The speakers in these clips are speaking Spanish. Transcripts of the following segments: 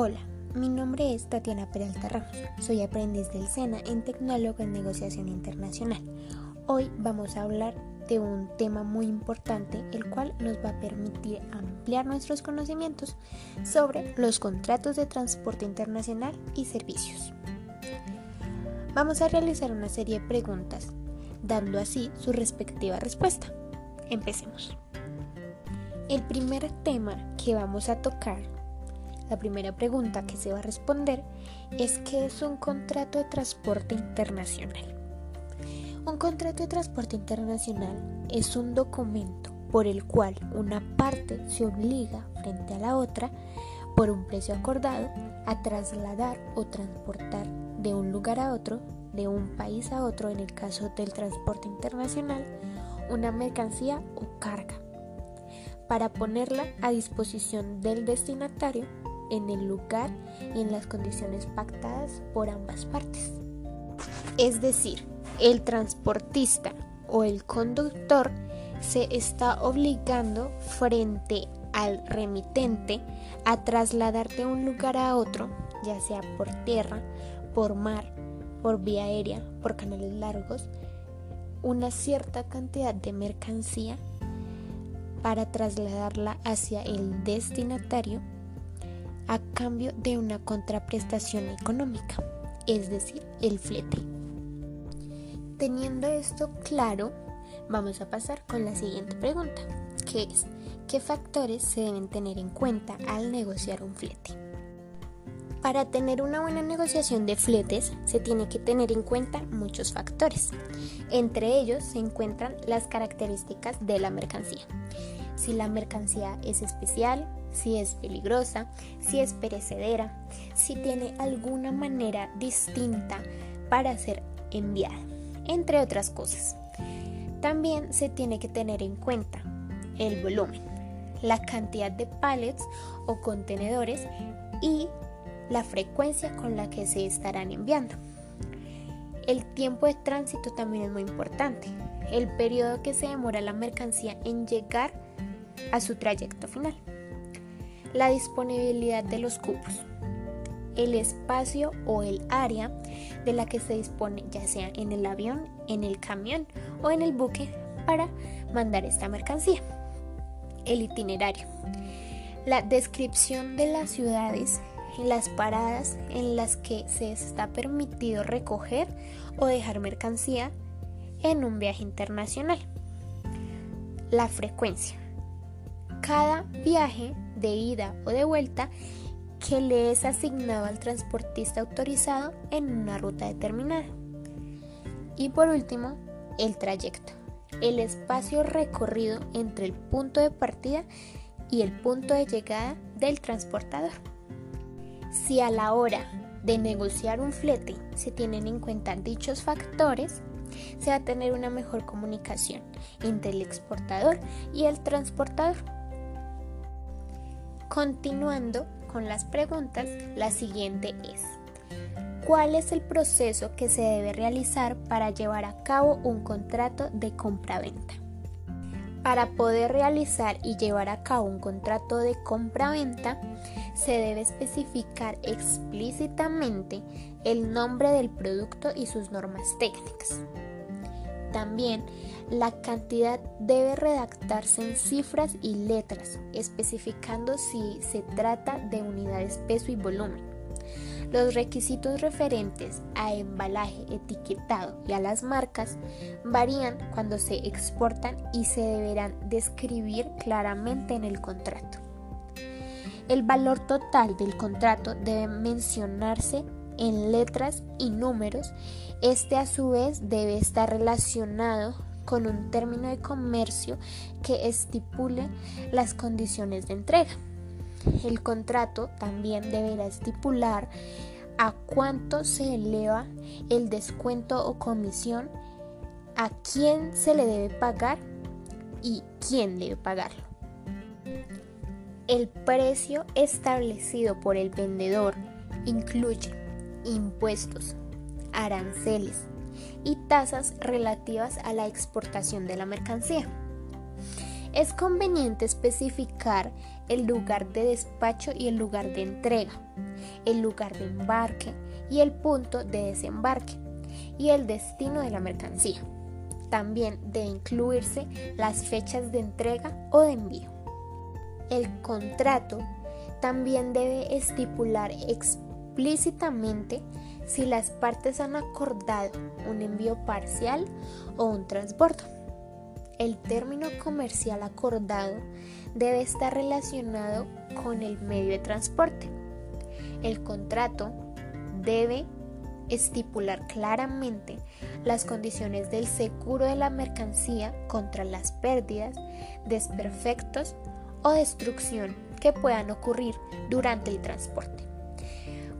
Hola, mi nombre es Tatiana Peralta Ramos. Soy aprendiz del SENA en Tecnólogo en Negociación Internacional. Hoy vamos a hablar de un tema muy importante, el cual nos va a permitir ampliar nuestros conocimientos sobre los contratos de transporte internacional y servicios. Vamos a realizar una serie de preguntas, dando así su respectiva respuesta. Empecemos. El primer tema que vamos a tocar, la primera pregunta que se va a responder es ¿qué es un contrato de transporte internacional? Un contrato de transporte internacional es un documento por el cual una parte se obliga frente a la otra por un precio acordado a trasladar o transportar de un lugar a otro, de un país a otro en el caso del transporte internacional, una mercancía o carga para ponerla a disposición del destinatario en el lugar y en las condiciones pactadas por ambas partes. Es decir, el transportista o el conductor se está obligando frente al remitente a trasladar de un lugar a otro, ya sea por tierra, por mar, por vía aérea, por canales largos, una cierta cantidad de mercancía para trasladarla hacia el destinatario a cambio de una contraprestación económica, es decir, el flete. Teniendo esto claro, vamos a pasar con la siguiente pregunta, que es, ¿qué factores se deben tener en cuenta al negociar un flete? Para tener una buena negociación de fletes se tiene que tener en cuenta muchos factores. Entre ellos se encuentran las características de la mercancía. Si la mercancía es especial, si es peligrosa, si es perecedera, si tiene alguna manera distinta para ser enviada, entre otras cosas. También se tiene que tener en cuenta el volumen, la cantidad de pallets o contenedores y la frecuencia con la que se estarán enviando. El tiempo de tránsito también es muy importante, el periodo que se demora la mercancía en llegar a su trayecto final, la disponibilidad de los cupos, el espacio o el área de la que se dispone ya sea en el avión, en el camión o en el buque para mandar esta mercancía, el itinerario, la descripción de las ciudades las paradas en las que se está permitido recoger o dejar mercancía en un viaje internacional. La frecuencia. Cada viaje de ida o de vuelta que le es asignado al transportista autorizado en una ruta determinada. Y por último, el trayecto. El espacio recorrido entre el punto de partida y el punto de llegada del transportador. Si a la hora de negociar un flete se tienen en cuenta dichos factores, se va a tener una mejor comunicación entre el exportador y el transportador. Continuando con las preguntas, la siguiente es, ¿cuál es el proceso que se debe realizar para llevar a cabo un contrato de compra-venta? Para poder realizar y llevar a cabo un contrato de compra-venta, se debe especificar explícitamente el nombre del producto y sus normas técnicas. También la cantidad debe redactarse en cifras y letras, especificando si se trata de unidades peso y volumen. Los requisitos referentes a embalaje, etiquetado y a las marcas varían cuando se exportan y se deberán describir claramente en el contrato. El valor total del contrato debe mencionarse en letras y números. Este a su vez debe estar relacionado con un término de comercio que estipule las condiciones de entrega. El contrato también deberá estipular a cuánto se eleva el descuento o comisión, a quién se le debe pagar y quién debe pagarlo. El precio establecido por el vendedor incluye impuestos, aranceles y tasas relativas a la exportación de la mercancía. Es conveniente especificar el lugar de despacho y el lugar de entrega, el lugar de embarque y el punto de desembarque y el destino de la mercancía. También debe incluirse las fechas de entrega o de envío. El contrato también debe estipular explícitamente si las partes han acordado un envío parcial o un transbordo. El término comercial acordado debe estar relacionado con el medio de transporte. El contrato debe estipular claramente las condiciones del seguro de la mercancía contra las pérdidas, desperfectos o destrucción que puedan ocurrir durante el transporte.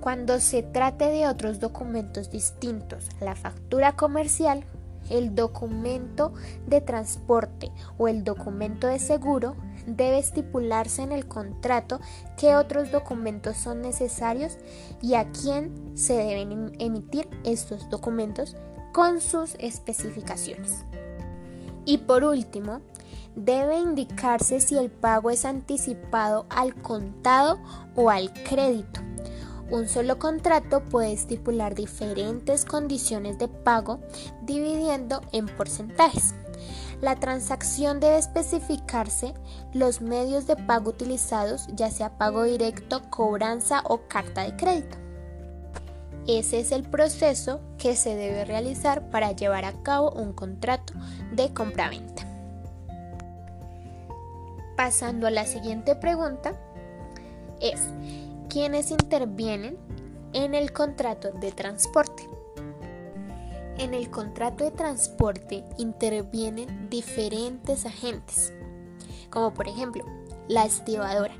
Cuando se trate de otros documentos distintos la factura comercial, el documento de transporte o el documento de seguro debe estipularse en el contrato qué otros documentos son necesarios y a quién se deben em-, emitir estos documentos con sus especificaciones. Y por último, debe indicarse si el pago es anticipado al contado o al crédito. Un solo contrato puede estipular diferentes condiciones de pago dividiendo en porcentajes. La transacción debe especificarse los medios de pago utilizados, ya sea pago directo, cobranza o carta de crédito. Ese es el proceso que se debe realizar para llevar a cabo un contrato de compraventa. Pasando a la siguiente pregunta, es ¿quiénes intervienen en el contrato de transporte? En el contrato de transporte intervienen diferentes agentes, como por ejemplo la estibadora.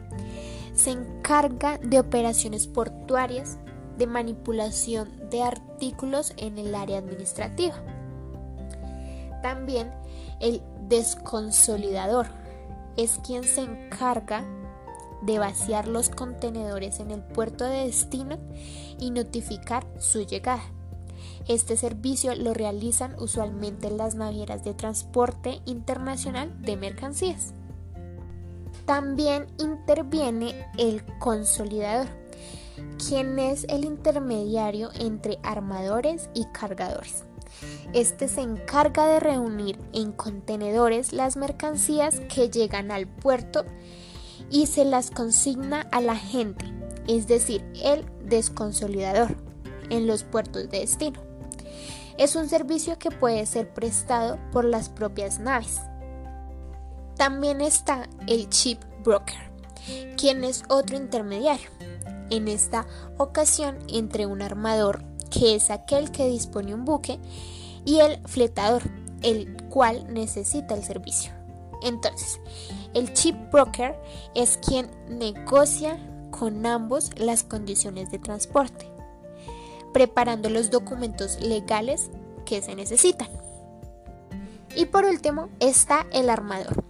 Se encarga de operaciones portuarias, de manipulación de artículos en el área administrativa. También el desconsolidador es quien se encarga de vaciar los contenedores en el puerto de destino y notificar su llegada. Este servicio lo realizan usualmente las navieras de transporte internacional de mercancías. También interviene el consolidador, quien es el intermediario entre armadores y cargadores. Este se encarga de reunir en contenedores las mercancías que llegan al puerto y se las consigna a la gente, es decir, el desconsolidador, en los puertos de destino. Es un servicio que puede ser prestado por las propias naves. También está el chip broker, quien es otro intermediario, en esta ocasión entre un armador, que es aquel que dispone un buque, y el fletador, el cual necesita el servicio. Entonces, el chip broker es quien negocia con ambos las condiciones de transporte, preparando los documentos legales que se necesitan. Y por último está el armador,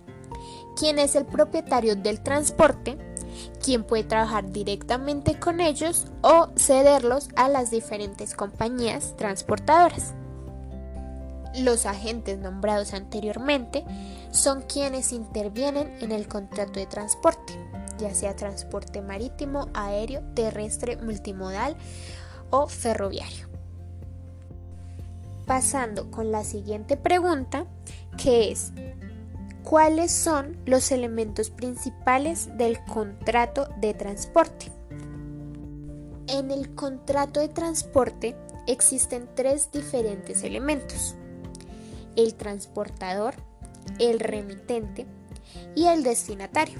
quien es el propietario del transporte, quien puede trabajar directamente con ellos o cederlos a las diferentes compañías transportadoras. Los agentes nombrados anteriormente son quienes intervienen en el contrato de transporte, ya sea transporte marítimo, aéreo, terrestre, multimodal o ferroviario. Pasando con la siguiente pregunta, que es, ¿cuáles son los elementos principales del contrato de transporte? En el contrato de transporte existen tres diferentes elementos el transportador, el remitente y el destinatario.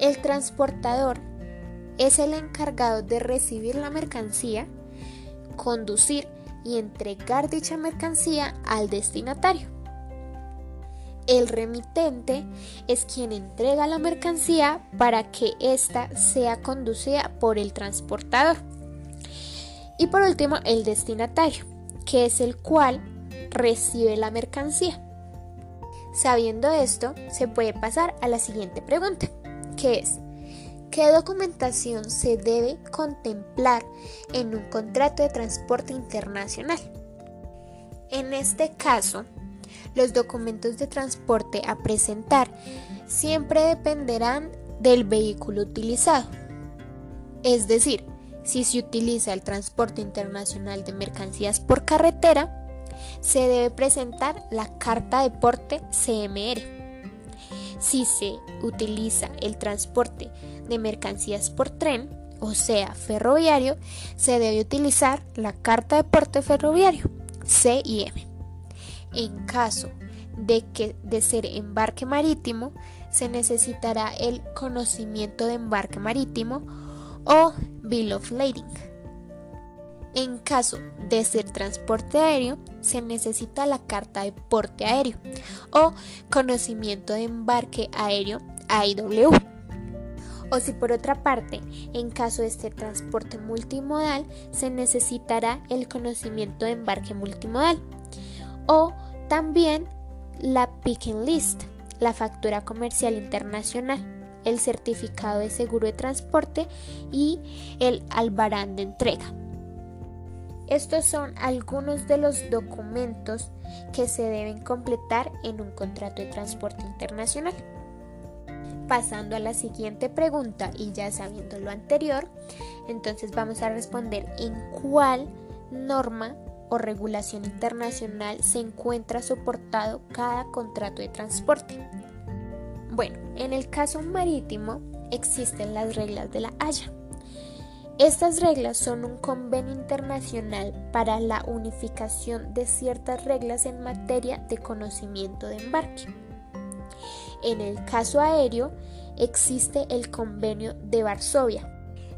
El transportador es el encargado de recibir la mercancía, conducir y entregar dicha mercancía al destinatario. El remitente es quien entrega la mercancía para que ésta sea conducida por el transportador. Y por último, el destinatario, que es el cual recibe la mercancía. Sabiendo esto, se puede pasar a la siguiente pregunta, que es, ¿qué documentación se debe contemplar en un contrato de transporte internacional? En este caso, Los documentos de transporte a presentar siempre dependerán del vehículo utilizado. Es decir, si se utiliza el transporte internacional de mercancías por carretera, se debe presentar la carta de porte CMR. Si se utiliza el transporte de mercancías por tren, o sea, ferroviario, se debe utilizar la carta de porte ferroviario, CIM. En caso de que de ser embarque marítimo, se necesitará el conocimiento de embarque marítimo o Bill of Lading. En caso de ser transporte aéreo, se necesita la carta de porte aéreo o conocimiento de embarque aéreo AIW. O si por otra parte, en caso de ser transporte multimodal, se necesitará el conocimiento de embarque multimodal o también la picking list, la factura comercial internacional, el certificado de seguro de transporte y el albarán de entrega. Estos son algunos de los documentos que se deben completar en un contrato de transporte internacional. Pasando a la siguiente pregunta y ya sabiendo lo anterior, entonces vamos a responder en cuál norma o regulación internacional se encuentra soportado cada contrato de transporte. Bueno, en el caso marítimo existen las reglas de la Haya. Estas reglas son un convenio internacional para la unificación de ciertas reglas en materia de conocimiento de embarque. En el caso aéreo existe el convenio de Varsovia,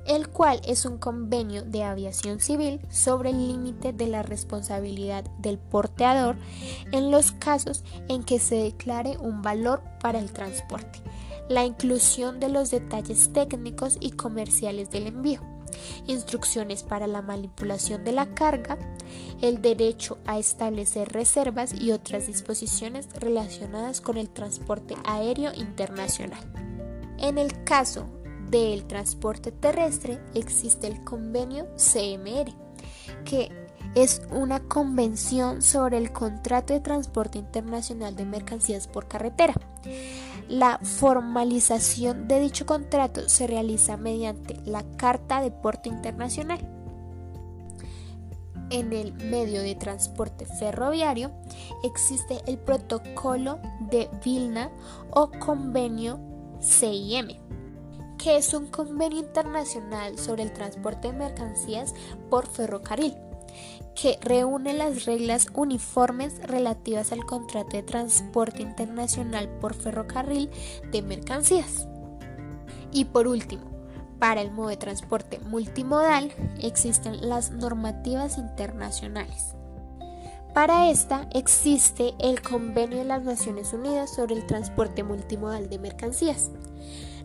el cual es un convenio de aviación civil sobre el límite de la responsabilidad del porteador en los casos en que se declare un valor para el transporte, la inclusión de los detalles técnicos y comerciales del envío, instrucciones para la manipulación de la carga, el derecho a establecer reservas y otras disposiciones relacionadas con el transporte aéreo internacional. En el caso del transporte terrestre existe el convenio CMR, que es una convención sobre el contrato de transporte internacional de mercancías por carretera. La formalización de dicho contrato se realiza mediante la Carta de Porte Internacional. En el medio de transporte ferroviario existe el protocolo de Vilna o convenio CIM que es un convenio internacional sobre el transporte de mercancías por ferrocarril, que reúne las reglas uniformes relativas al contrato de transporte internacional por ferrocarril de mercancías. Y por último, para el modo de transporte multimodal existen las normativas internacionales. Para esta existe el Convenio de las Naciones Unidas sobre el transporte multimodal de mercancías,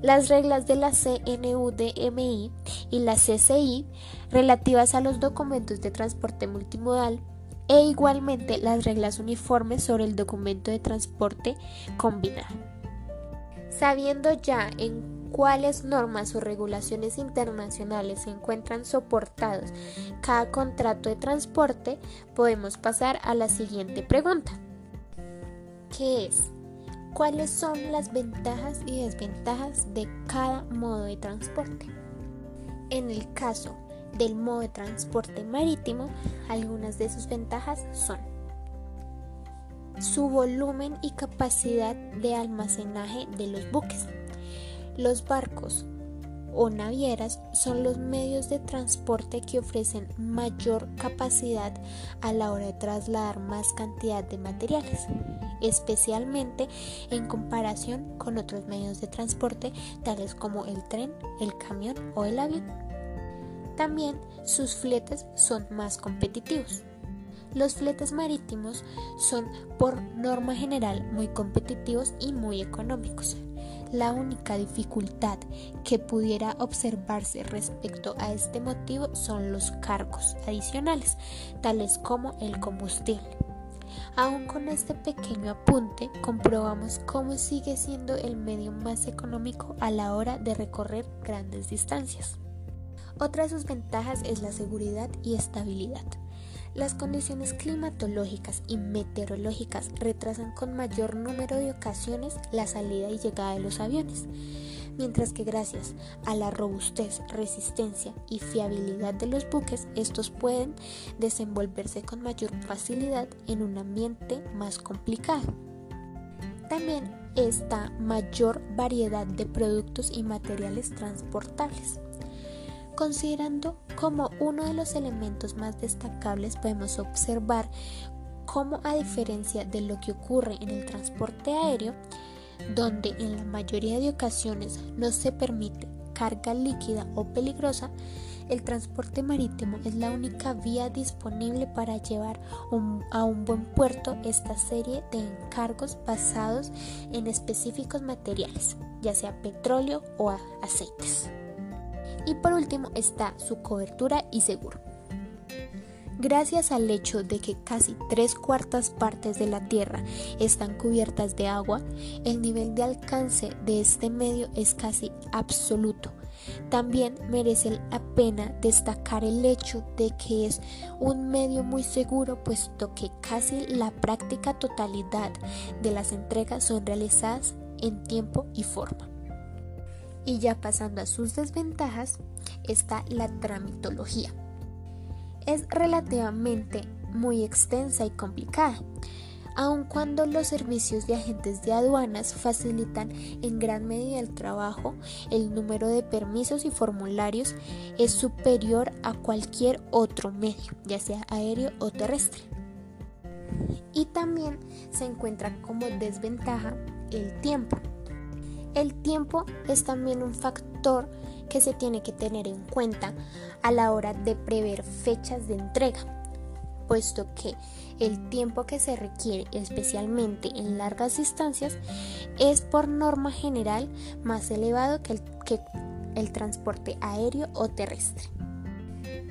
las reglas de la CNUDMI y la CCI relativas a los documentos de transporte multimodal e igualmente las reglas uniformes sobre el documento de transporte combinado. Sabiendo ya en cuáles normas o regulaciones internacionales se encuentran soportados cada contrato de transporte, podemos pasar a la siguiente pregunta. ¿Qué es? Cuáles son las ventajas y desventajas de cada modo de transporte. En el caso del modo de transporte marítimo, algunas de sus ventajas son su volumen y capacidad de almacenaje de los buques. Los barcos o navieras son los medios de transporte que ofrecen mayor capacidad a la hora de trasladar más cantidad de materiales, especialmente en comparación con otros medios de transporte tales como el tren, el camión o el avión. También sus fletes son más competitivos. Los fletes marítimos son por norma general muy competitivos y muy económicos. La única dificultad que pudiera observarse respecto a este motivo son los cargos adicionales, tales como el combustible. Aún con este pequeño apunte, comprobamos cómo sigue siendo el medio más económico a la hora de recorrer grandes distancias. Otra de sus ventajas es la seguridad y estabilidad. Las condiciones climatológicas y meteorológicas retrasan con mayor número de ocasiones la salida y llegada de los aviones, mientras que gracias a la robustez, resistencia y fiabilidad de los buques, estos pueden desenvolverse con mayor facilidad en un ambiente más complicado. También está mayor variedad de productos y materiales transportables Considerando como uno de los elementos más destacables podemos observar cómo a diferencia de lo que ocurre en el transporte aéreo, donde en la mayoría de ocasiones no se permite carga líquida o peligrosa, el transporte marítimo es la única vía disponible para llevar a un buen puerto esta serie de encargos basados en específicos materiales, ya sea petróleo o aceites. Y por último está su cobertura y seguro. Gracias al hecho de que casi tres cuartas partes de la Tierra están cubiertas de agua, el nivel de alcance de este medio es casi absoluto. También merece la pena destacar el hecho de que es un medio muy seguro puesto que casi la práctica totalidad de las entregas son realizadas en tiempo y forma. Y ya pasando a sus desventajas, está la tramitología. Es relativamente muy extensa y complicada, aun cuando los servicios de agentes de aduanas facilitan en gran medida el trabajo, el número de permisos y formularios es superior a cualquier otro medio, ya sea aéreo o terrestre. Y también se encuentra como desventaja el tiempo el tiempo es también un factor que se tiene que tener en cuenta a la hora de prever fechas de entrega, puesto que el tiempo que se requiere, especialmente en largas distancias, es por norma general más elevado que el, que el transporte aéreo o terrestre.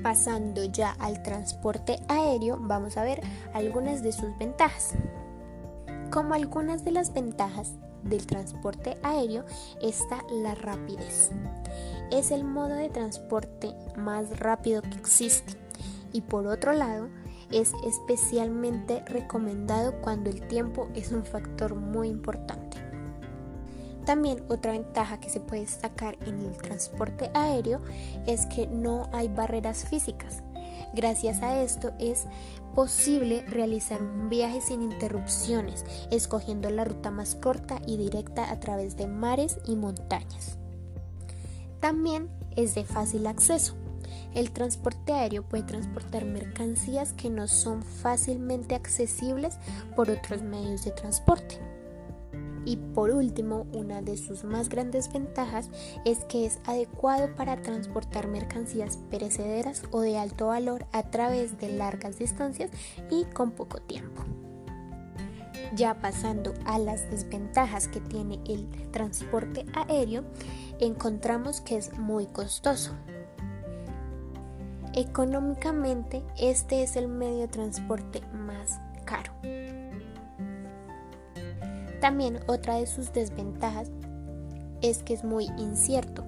Pasando ya al transporte aéreo, vamos a ver algunas de sus ventajas. Como algunas de las ventajas del transporte aéreo está la rapidez. Es el modo de transporte más rápido que existe y por otro lado es especialmente recomendado cuando el tiempo es un factor muy importante. También otra ventaja que se puede destacar en el transporte aéreo es que no hay barreras físicas. Gracias a esto es posible realizar un viaje sin interrupciones, escogiendo la ruta más corta y directa a través de mares y montañas. También es de fácil acceso. El transporte aéreo puede transportar mercancías que no son fácilmente accesibles por otros medios de transporte. Y por último, una de sus más grandes ventajas es que es adecuado para transportar mercancías perecederas o de alto valor a través de largas distancias y con poco tiempo. Ya pasando a las desventajas que tiene el transporte aéreo, encontramos que es muy costoso. Económicamente, este es el medio de transporte más caro. También otra de sus desventajas es que es muy incierto,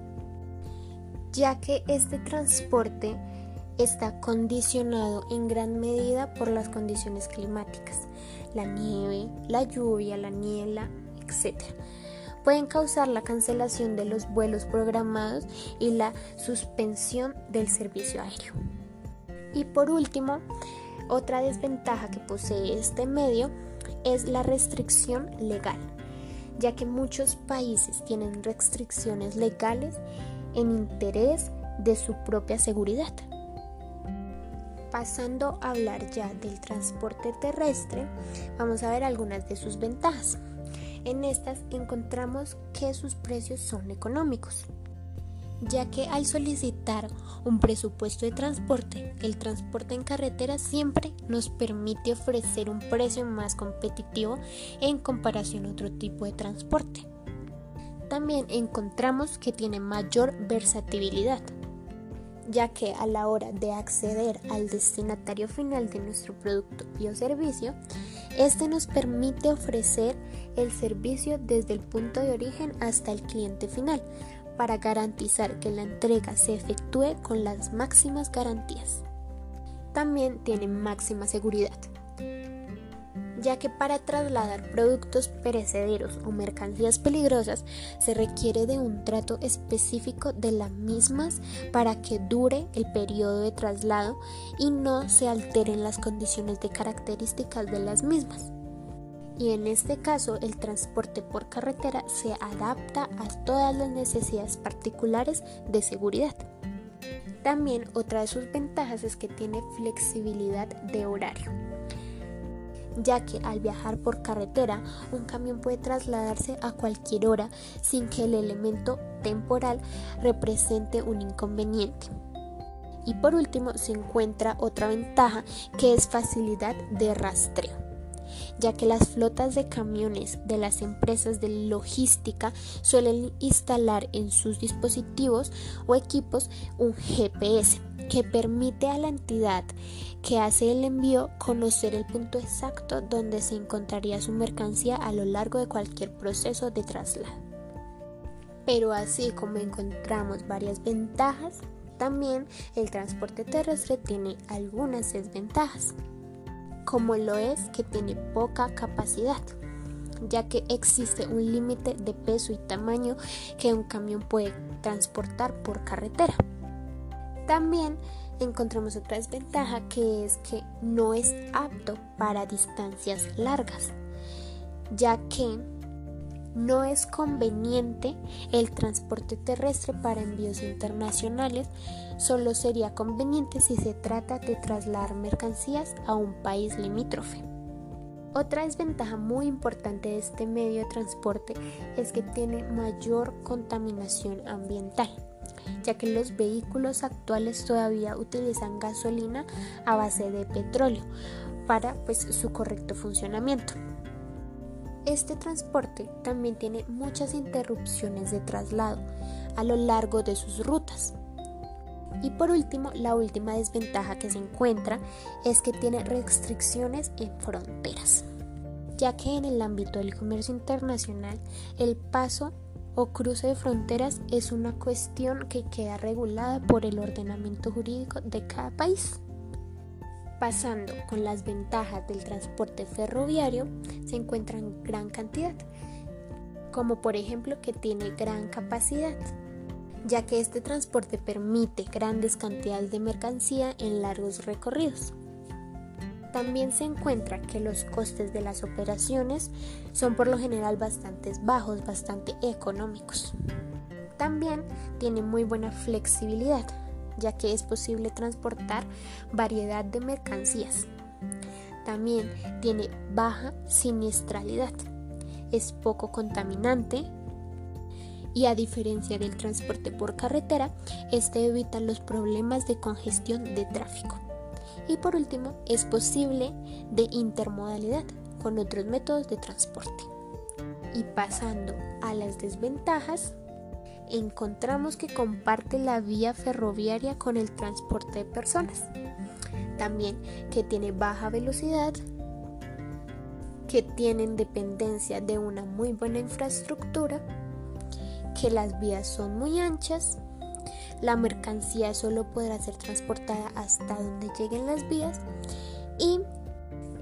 ya que este transporte está condicionado en gran medida por las condiciones climáticas, la nieve, la lluvia, la niebla, etc. Pueden causar la cancelación de los vuelos programados y la suspensión del servicio aéreo. Y por último, otra desventaja que posee este medio es la restricción legal, ya que muchos países tienen restricciones legales en interés de su propia seguridad. Pasando a hablar ya del transporte terrestre, vamos a ver algunas de sus ventajas. En estas encontramos que sus precios son económicos ya que al solicitar un presupuesto de transporte, el transporte en carretera siempre nos permite ofrecer un precio más competitivo en comparación a otro tipo de transporte. También encontramos que tiene mayor versatilidad, ya que a la hora de acceder al destinatario final de nuestro producto y o servicio, este nos permite ofrecer el servicio desde el punto de origen hasta el cliente final, para garantizar que la entrega se efectúe con las máximas garantías. También tiene máxima seguridad ya que para trasladar productos perecederos o mercancías peligrosas se requiere de un trato específico de las mismas para que dure el periodo de traslado y no se alteren las condiciones de características de las mismas. Y en este caso el transporte por carretera se adapta a todas las necesidades particulares de seguridad. También otra de sus ventajas es que tiene flexibilidad de horario ya que al viajar por carretera un camión puede trasladarse a cualquier hora sin que el elemento temporal represente un inconveniente. Y por último se encuentra otra ventaja que es facilidad de rastreo ya que las flotas de camiones de las empresas de logística suelen instalar en sus dispositivos o equipos un GPS que permite a la entidad que hace el envío conocer el punto exacto donde se encontraría su mercancía a lo largo de cualquier proceso de traslado. Pero así como encontramos varias ventajas, también el transporte terrestre tiene algunas desventajas, como lo es que tiene poca capacidad ya que existe un límite de peso y tamaño que un camión puede transportar por carretera. También encontramos otra desventaja que es que no es apto para distancias largas, ya que no es conveniente el transporte terrestre para envíos internacionales, solo sería conveniente si se trata de trasladar mercancías a un país limítrofe. Otra desventaja muy importante de este medio de transporte es que tiene mayor contaminación ambiental ya que los vehículos actuales todavía utilizan gasolina a base de petróleo para pues, su correcto funcionamiento. Este transporte también tiene muchas interrupciones de traslado a lo largo de sus rutas. Y por último, la última desventaja que se encuentra es que tiene restricciones en fronteras, ya que en el ámbito del comercio internacional el paso o cruce de fronteras es una cuestión que queda regulada por el ordenamiento jurídico de cada país. Pasando con las ventajas del transporte ferroviario, se encuentran gran cantidad, como por ejemplo que tiene gran capacidad, ya que este transporte permite grandes cantidades de mercancía en largos recorridos. También se encuentra que los costes de las operaciones son por lo general bastante bajos, bastante económicos. También tiene muy buena flexibilidad, ya que es posible transportar variedad de mercancías. También tiene baja siniestralidad, es poco contaminante y a diferencia del transporte por carretera, este evita los problemas de congestión de tráfico. Y por último, es posible de intermodalidad con otros métodos de transporte. Y pasando a las desventajas, encontramos que comparte la vía ferroviaria con el transporte de personas. También que tiene baja velocidad, que tienen dependencia de una muy buena infraestructura, que las vías son muy anchas la mercancía solo podrá ser transportada hasta donde lleguen las vías y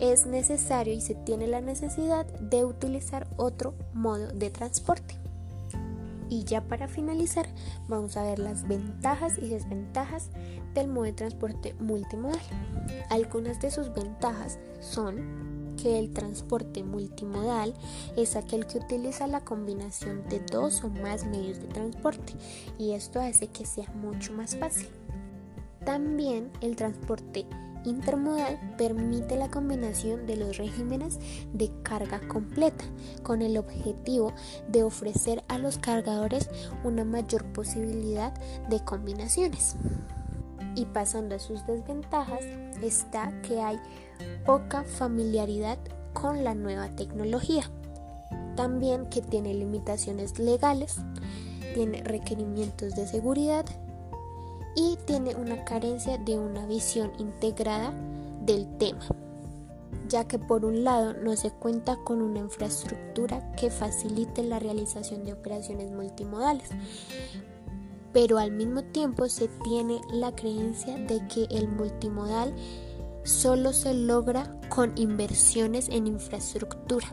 es necesario y se tiene la necesidad de utilizar otro modo de transporte. Y ya para finalizar, vamos a ver las ventajas y desventajas del modo de transporte multimodal. Algunas de sus ventajas son que el transporte multimodal es aquel que utiliza la combinación de dos o más medios de transporte y esto hace que sea mucho más fácil. También el transporte intermodal permite la combinación de los regímenes de carga completa con el objetivo de ofrecer a los cargadores una mayor posibilidad de combinaciones. Y pasando a sus desventajas está que hay poca familiaridad con la nueva tecnología. También que tiene limitaciones legales, tiene requerimientos de seguridad y tiene una carencia de una visión integrada del tema, ya que por un lado no se cuenta con una infraestructura que facilite la realización de operaciones multimodales. pero al mismo tiempo se tiene la creencia de que el multimodal solo se logra con inversiones en infraestructura.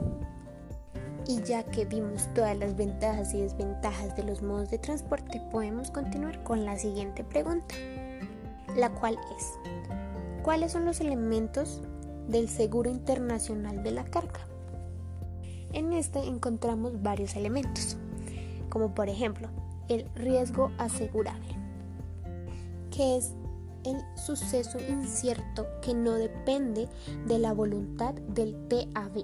Y ya que vimos todas las ventajas y desventajas de los modos de transporte, podemos continuar con la siguiente pregunta, la cual es, ¿cuáles son los elementos del seguro internacional de la carga? En este encontramos varios elementos, como por ejemplo el riesgo asegurable, que es el suceso incierto que no depende de la voluntad del TAB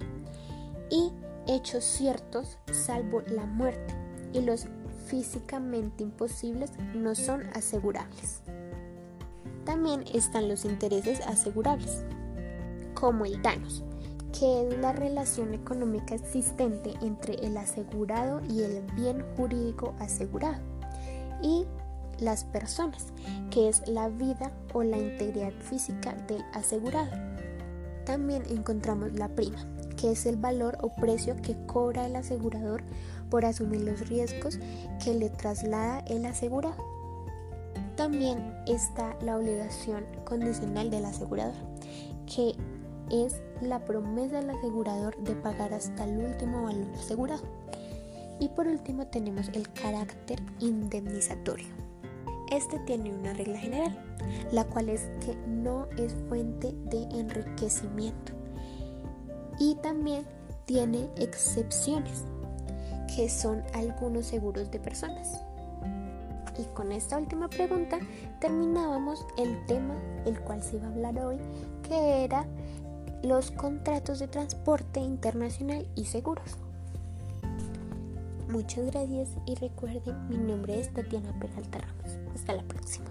y hechos ciertos salvo la muerte y los físicamente imposibles no son asegurables. También están los intereses asegurables, como el daños, que es la relación económica existente entre el asegurado y el bien jurídico asegurado, y las personas, que es la vida o la integridad física del asegurado. También encontramos la prima, que es el valor o precio que cobra el asegurador por asumir los riesgos que le traslada el asegurado. También está la obligación condicional del asegurador, que es la promesa del asegurador de pagar hasta el último valor asegurado. Y por último tenemos el carácter indemnizatorio. Este tiene una regla general, la cual es que no es fuente de enriquecimiento y también tiene excepciones, que son algunos seguros de personas. Y con esta última pregunta terminábamos el tema el cual se iba a hablar hoy, que era los contratos de transporte internacional y seguros. Muchas gracias y recuerden, mi nombre es Tatiana Peralta Ramos. Hasta la próxima.